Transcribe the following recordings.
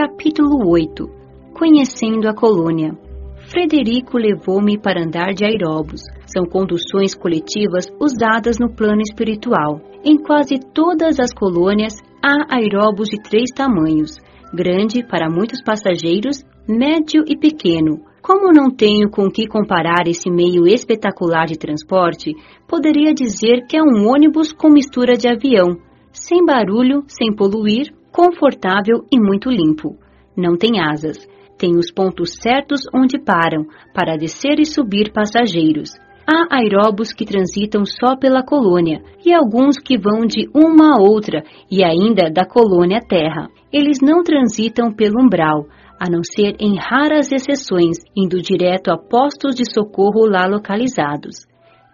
Capítulo 8 Conhecendo a colônia Frederico levou-me para andar de aeróbus. São conduções coletivas usadas no plano espiritual. Em quase todas as colônias há aeróbus de três tamanhos: grande para muitos passageiros, médio e pequeno. Como não tenho com que comparar esse meio espetacular de transporte, poderia dizer que é um ônibus com mistura de avião, sem barulho, sem poluir, confortável e muito limpo. Não tem asas tem os pontos certos onde param para descer e subir passageiros. Há aeróbus que transitam só pela colônia e alguns que vão de uma a outra e ainda da colônia Terra. Eles não transitam pelo umbral, a não ser em raras exceções, indo direto a postos de socorro lá localizados.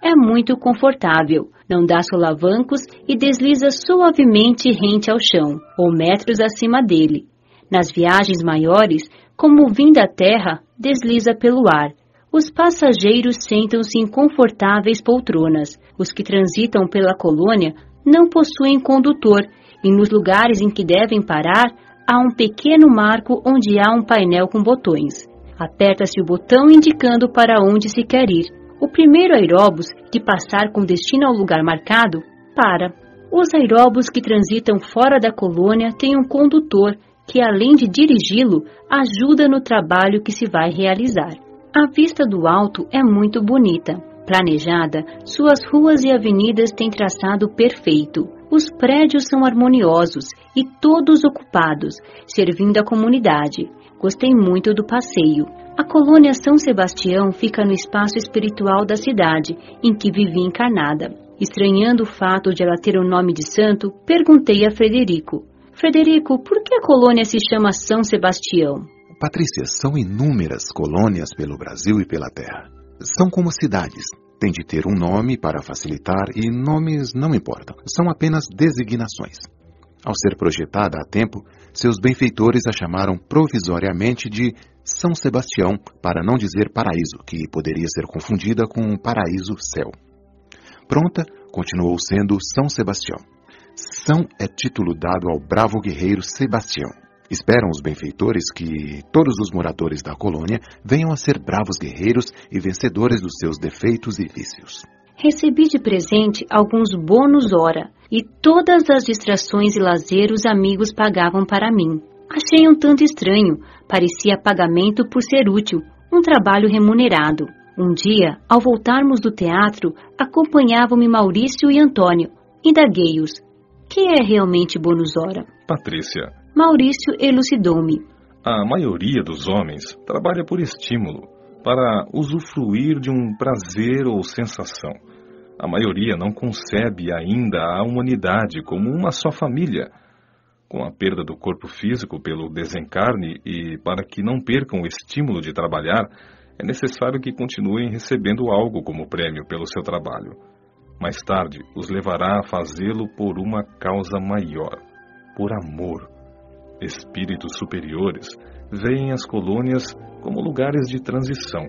É muito confortável, não dá solavancos e desliza suavemente rente ao chão, ou metros acima dele. Nas viagens maiores, como vindo da terra, desliza pelo ar. Os passageiros sentam-se em confortáveis poltronas. Os que transitam pela colônia não possuem condutor e nos lugares em que devem parar há um pequeno marco onde há um painel com botões. Aperta-se o botão indicando para onde se quer ir. O primeiro aeróbus que passar com destino ao lugar marcado, para. Os aeróbus que transitam fora da colônia têm um condutor que, além de dirigi-lo, ajuda no trabalho que se vai realizar. A vista do alto é muito bonita. Planejada, suas ruas e avenidas têm traçado perfeito. Os prédios são harmoniosos e todos ocupados, servindo a comunidade. Gostei muito do passeio. A colônia São Sebastião fica no espaço espiritual da cidade, em que vivi encarnada. Estranhando o fato de ela ter o nome de santo, perguntei a Frederico: Frederico, por que a colônia se chama São Sebastião? Patrícia, são inúmeras colônias pelo Brasil e pela Terra. São como cidades. Tem de ter um nome para facilitar e nomes não importam. São apenas designações. Ao ser projetada há tempo, seus benfeitores a chamaram provisoriamente de São Sebastião, para não dizer paraíso, que poderia ser confundida com paraíso céu. Pronta, continuou sendo São Sebastião. São é título dado ao bravo guerreiro Sebastião. Esperam os benfeitores que todos os moradores da colônia venham a ser bravos guerreiros e vencedores dos seus defeitos e vícios. Recebi de presente alguns bônus hora e todas as distrações e lazer os amigos pagavam para mim. Achei um tanto estranho, parecia pagamento por ser útil, um trabalho remunerado. Um dia, ao voltarmos do teatro, acompanhavam-me Maurício e Antônio. Indaguei-os que é realmente bônus hora? Patrícia. Maurício elucidou-me. A maioria dos homens trabalha por estímulo, para usufruir de um prazer ou sensação. A maioria não concebe ainda a humanidade como uma só família. Com a perda do corpo físico pelo desencarne e para que não percam o estímulo de trabalhar, é necessário que continuem recebendo algo como prêmio pelo seu trabalho mais tarde os levará a fazê-lo por uma causa maior, por amor. Espíritos superiores veem as colônias como lugares de transição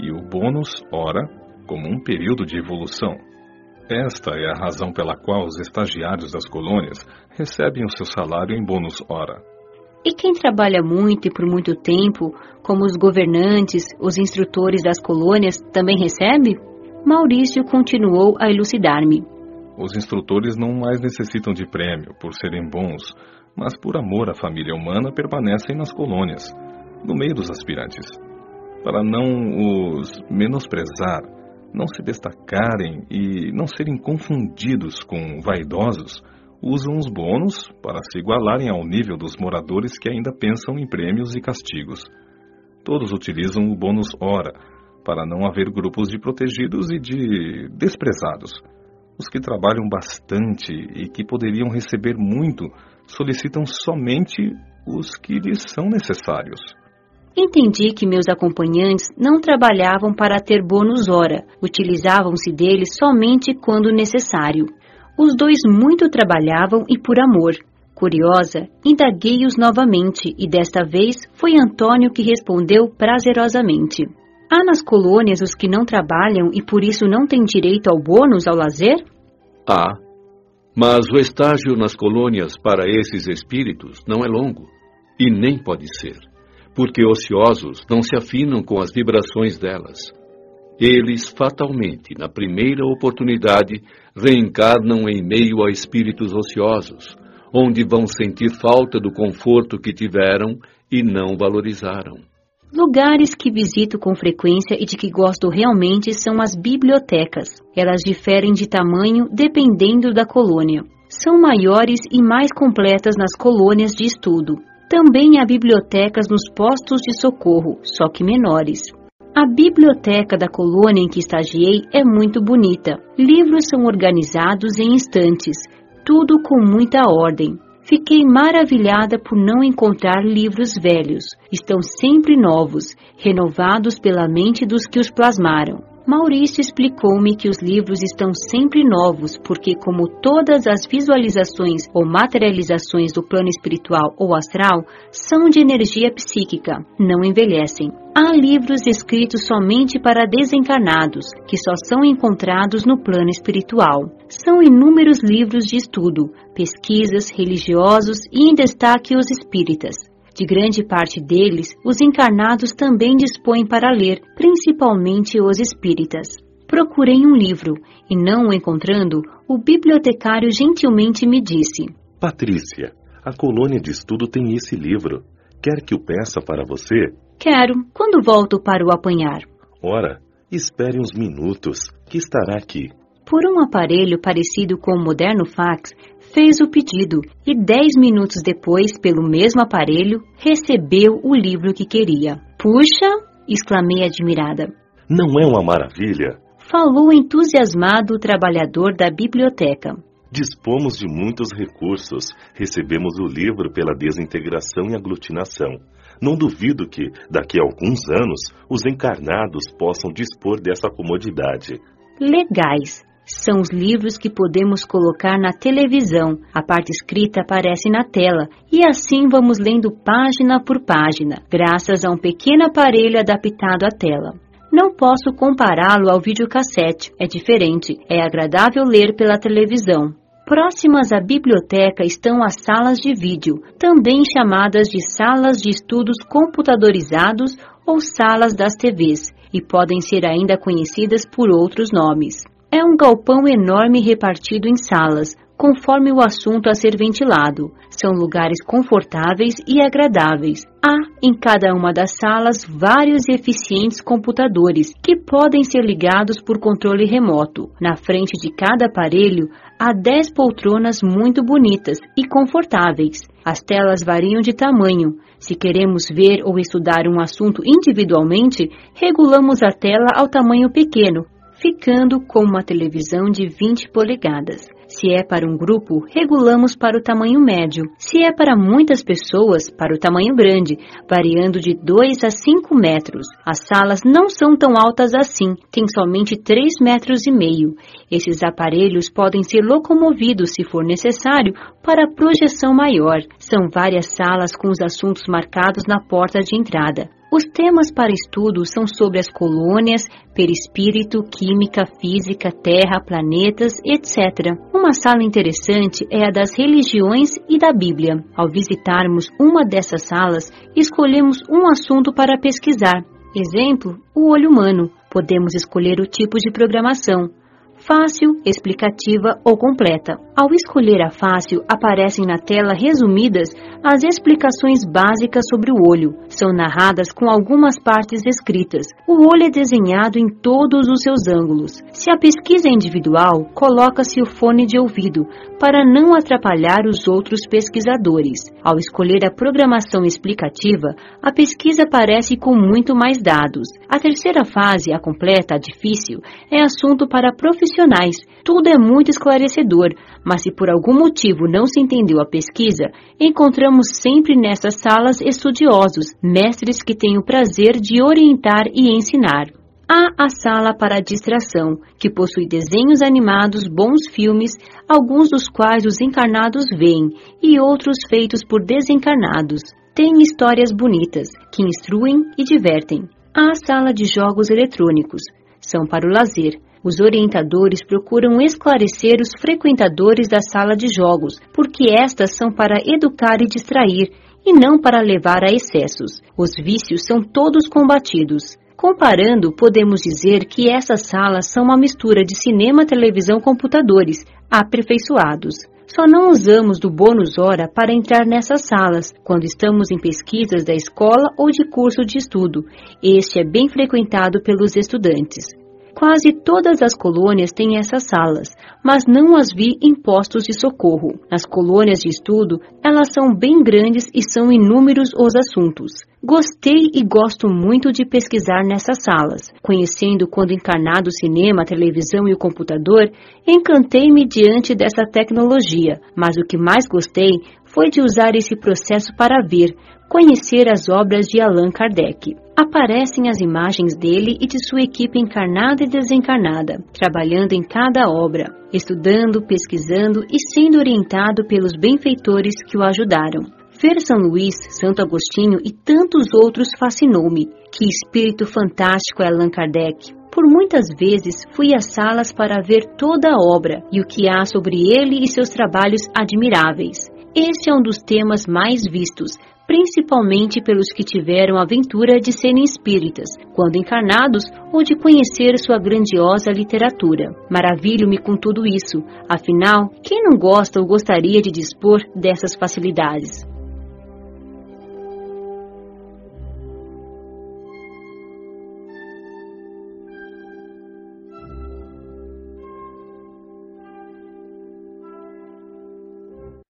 e o bônus, ora, como um período de evolução. Esta é a razão pela qual os estagiários das colônias recebem o seu salário em bônus hora. E quem trabalha muito e por muito tempo, como os governantes, os instrutores das colônias, também recebe? Maurício continuou a elucidar-me. Os instrutores não mais necessitam de prêmio por serem bons, mas por amor à família humana permanecem nas colônias, no meio dos aspirantes. Para não os menosprezar, não se destacarem e não serem confundidos com vaidosos, usam os bônus para se igualarem ao nível dos moradores que ainda pensam em prêmios e castigos. Todos utilizam o bônus hora para não haver grupos de protegidos e de desprezados. Os que trabalham bastante e que poderiam receber muito solicitam somente os que lhes são necessários. Entendi que meus acompanhantes não trabalhavam para ter bônus hora, utilizavam-se deles somente quando necessário. Os dois muito trabalhavam e por amor. Curiosa, indaguei-os novamente e desta vez foi Antônio que respondeu prazerosamente. Há nas colônias os que não trabalham e por isso não têm direito ao bônus ao lazer? Há. Mas o estágio nas colônias para esses espíritos não é longo. E nem pode ser, porque ociosos não se afinam com as vibrações delas. Eles, fatalmente, na primeira oportunidade, reencarnam em meio a espíritos ociosos, onde vão sentir falta do conforto que tiveram e não valorizaram. Lugares que visito com frequência e de que gosto realmente são as bibliotecas. Elas diferem de tamanho dependendo da colônia. São maiores e mais completas nas colônias de estudo. Também há bibliotecas nos postos de socorro, só que menores. A biblioteca da colônia em que estagiei é muito bonita. Livros são organizados em estantes, tudo com muita ordem. Fiquei maravilhada por não encontrar livros velhos. Estão sempre novos, renovados pela mente dos que os plasmaram. Maurício explicou-me que os livros estão sempre novos, porque, como todas as visualizações ou materializações do plano espiritual ou astral, são de energia psíquica, não envelhecem. Há livros escritos somente para desencarnados, que só são encontrados no plano espiritual. São inúmeros livros de estudo, pesquisas, religiosos e em destaque os espíritas. De grande parte deles, os encarnados também dispõem para ler, principalmente os espíritas. Procurei um livro e, não o encontrando, o bibliotecário gentilmente me disse: Patrícia, a colônia de estudo tem esse livro. Quer que o peça para você? Quero. Quando volto para o apanhar? Ora, espere uns minutos, que estará aqui. Por um aparelho parecido com o moderno fax, fez o pedido e dez minutos depois, pelo mesmo aparelho, recebeu o livro que queria. Puxa! exclamei admirada. Não é uma maravilha? Falou entusiasmado o trabalhador da biblioteca. Dispomos de muitos recursos. Recebemos o livro pela desintegração e aglutinação. Não duvido que, daqui a alguns anos, os encarnados possam dispor dessa comodidade. Legais. São os livros que podemos colocar na televisão. A parte escrita aparece na tela e assim vamos lendo página por página, graças a um pequeno aparelho adaptado à tela. Não posso compará-lo ao videocassete, é diferente, é agradável ler pela televisão. Próximas à biblioteca estão as salas de vídeo, também chamadas de salas de estudos computadorizados ou salas das TVs, e podem ser ainda conhecidas por outros nomes. É um galpão enorme repartido em salas, conforme o assunto a ser ventilado. São lugares confortáveis e agradáveis. Há em cada uma das salas vários eficientes computadores que podem ser ligados por controle remoto. Na frente de cada aparelho há 10 poltronas muito bonitas e confortáveis. As telas variam de tamanho. Se queremos ver ou estudar um assunto individualmente, regulamos a tela ao tamanho pequeno, ficando com uma televisão de 20 polegadas. Se é para um grupo, regulamos para o tamanho médio. Se é para muitas pessoas, para o tamanho grande, variando de 2 a 5 metros. As salas não são tão altas assim, têm somente 3 metros e meio. Esses aparelhos podem ser locomovidos, se for necessário, para projeção maior. São várias salas com os assuntos marcados na porta de entrada. Os temas para estudo são sobre as colônias, perispírito, química, física, terra, planetas, etc. Uma sala interessante é a das religiões e da Bíblia. Ao visitarmos uma dessas salas, escolhemos um assunto para pesquisar. Exemplo, o olho humano. Podemos escolher o tipo de programação fácil, explicativa ou completa. Ao escolher a fácil, aparecem na tela resumidas as explicações básicas sobre o olho. São narradas com algumas partes escritas. O olho é desenhado em todos os seus ângulos. Se a pesquisa é individual, coloca-se o fone de ouvido para não atrapalhar os outros pesquisadores. Ao escolher a programação explicativa, a pesquisa aparece com muito mais dados. A terceira fase, a completa, a difícil, é assunto para profissionais. Tudo é muito esclarecedor, mas se por algum motivo não se entendeu a pesquisa, encontramos sempre nessas salas estudiosos, mestres que têm o prazer de orientar e ensinar. Há a sala para a distração, que possui desenhos animados, bons filmes, alguns dos quais os encarnados veem e outros feitos por desencarnados. Tem histórias bonitas, que instruem e divertem. Há a sala de jogos eletrônicos. São para o lazer, os orientadores procuram esclarecer os frequentadores da sala de jogos, porque estas são para educar e distrair, e não para levar a excessos. Os vícios são todos combatidos. Comparando, podemos dizer que essas salas são uma mistura de cinema, televisão, computadores, aperfeiçoados. Só não usamos do bônus hora para entrar nessas salas quando estamos em pesquisas da escola ou de curso de estudo. Este é bem frequentado pelos estudantes. Quase todas as colônias têm essas salas, mas não as vi em postos de socorro. Nas colônias de estudo, elas são bem grandes e são inúmeros os assuntos. Gostei e gosto muito de pesquisar nessas salas. Conhecendo quando encarnado o cinema, a televisão e o computador, encantei-me diante dessa tecnologia, mas o que mais gostei foi de usar esse processo para ver, conhecer as obras de Allan Kardec. Aparecem as imagens dele e de sua equipe encarnada e desencarnada, trabalhando em cada obra, estudando, pesquisando e sendo orientado pelos benfeitores que o ajudaram. Ver São Luís, Santo Agostinho e tantos outros fascinou-me. Que espírito fantástico é Allan Kardec! Por muitas vezes fui às salas para ver toda a obra e o que há sobre ele e seus trabalhos admiráveis. Esse é um dos temas mais vistos, principalmente pelos que tiveram a aventura de serem espíritas, quando encarnados, ou de conhecer sua grandiosa literatura. Maravilho-me com tudo isso, afinal, quem não gosta ou gostaria de dispor dessas facilidades?